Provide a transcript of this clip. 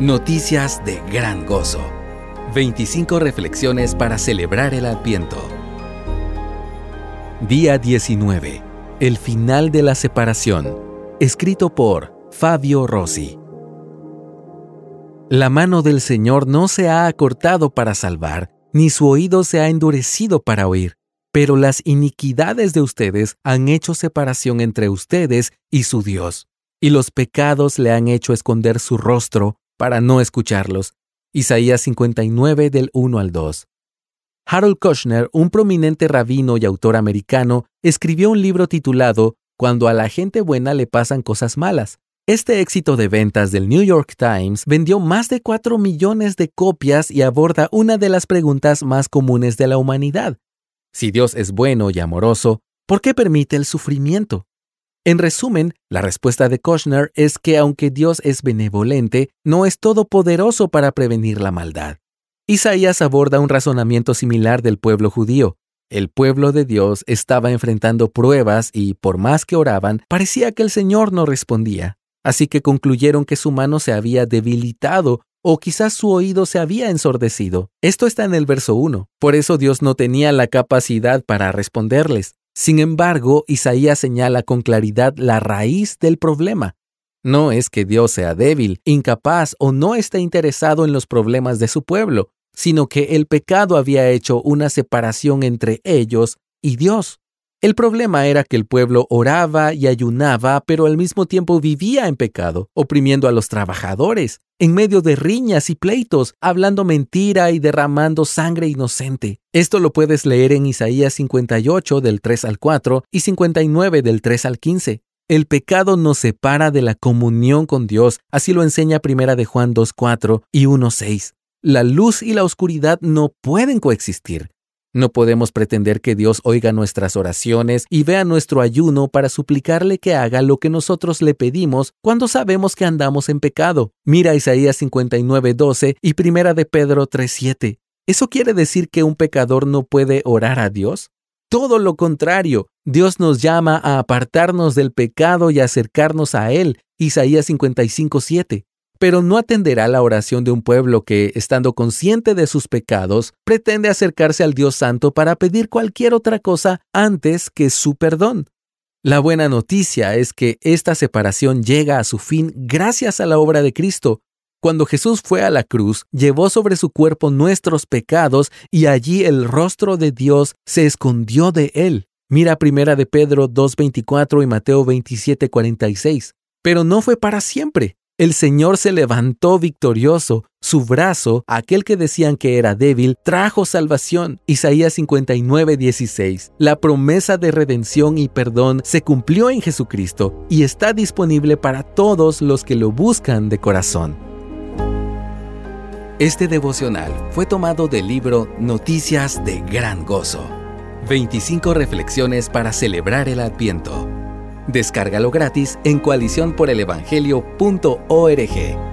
Noticias de gran gozo. 25 reflexiones para celebrar el Adviento. Día 19. El final de la separación. Escrito por Fabio Rossi. La mano del Señor no se ha acortado para salvar, ni su oído se ha endurecido para oír, pero las iniquidades de ustedes han hecho separación entre ustedes y su Dios, y los pecados le han hecho esconder su rostro para no escucharlos. Isaías 59 del 1 al 2. Harold Kushner, un prominente rabino y autor americano, escribió un libro titulado Cuando a la gente buena le pasan cosas malas. Este éxito de ventas del New York Times vendió más de 4 millones de copias y aborda una de las preguntas más comunes de la humanidad. Si Dios es bueno y amoroso, ¿por qué permite el sufrimiento? En resumen, la respuesta de Kushner es que aunque Dios es benevolente, no es todopoderoso para prevenir la maldad. Isaías aborda un razonamiento similar del pueblo judío. El pueblo de Dios estaba enfrentando pruebas y, por más que oraban, parecía que el Señor no respondía. Así que concluyeron que su mano se había debilitado o quizás su oído se había ensordecido. Esto está en el verso 1. Por eso Dios no tenía la capacidad para responderles. Sin embargo, Isaías señala con claridad la raíz del problema. No es que Dios sea débil, incapaz o no esté interesado en los problemas de su pueblo, sino que el pecado había hecho una separación entre ellos y Dios. El problema era que el pueblo oraba y ayunaba, pero al mismo tiempo vivía en pecado, oprimiendo a los trabajadores, en medio de riñas y pleitos, hablando mentira y derramando sangre inocente. Esto lo puedes leer en Isaías 58 del 3 al 4 y 59 del 3 al 15. El pecado nos separa de la comunión con Dios, así lo enseña Primera de Juan 2.4 y 1.6. La luz y la oscuridad no pueden coexistir. No podemos pretender que Dios oiga nuestras oraciones y vea nuestro ayuno para suplicarle que haga lo que nosotros le pedimos cuando sabemos que andamos en pecado. Mira Isaías 59:12 y Primera de Pedro 3:7. ¿Eso quiere decir que un pecador no puede orar a Dios? Todo lo contrario, Dios nos llama a apartarnos del pecado y acercarnos a Él. Isaías 55:7 pero no atenderá la oración de un pueblo que, estando consciente de sus pecados, pretende acercarse al Dios Santo para pedir cualquier otra cosa antes que su perdón. La buena noticia es que esta separación llega a su fin gracias a la obra de Cristo. Cuando Jesús fue a la cruz, llevó sobre su cuerpo nuestros pecados y allí el rostro de Dios se escondió de él. Mira primera de Pedro 2.24 y Mateo 27.46. Pero no fue para siempre. El Señor se levantó victorioso, su brazo, aquel que decían que era débil, trajo salvación. Isaías 59, 16. La promesa de redención y perdón se cumplió en Jesucristo y está disponible para todos los que lo buscan de corazón. Este devocional fue tomado del libro Noticias de Gran Gozo. 25 reflexiones para celebrar el Adviento Descárgalo gratis en coaliciónporelevangelio.org.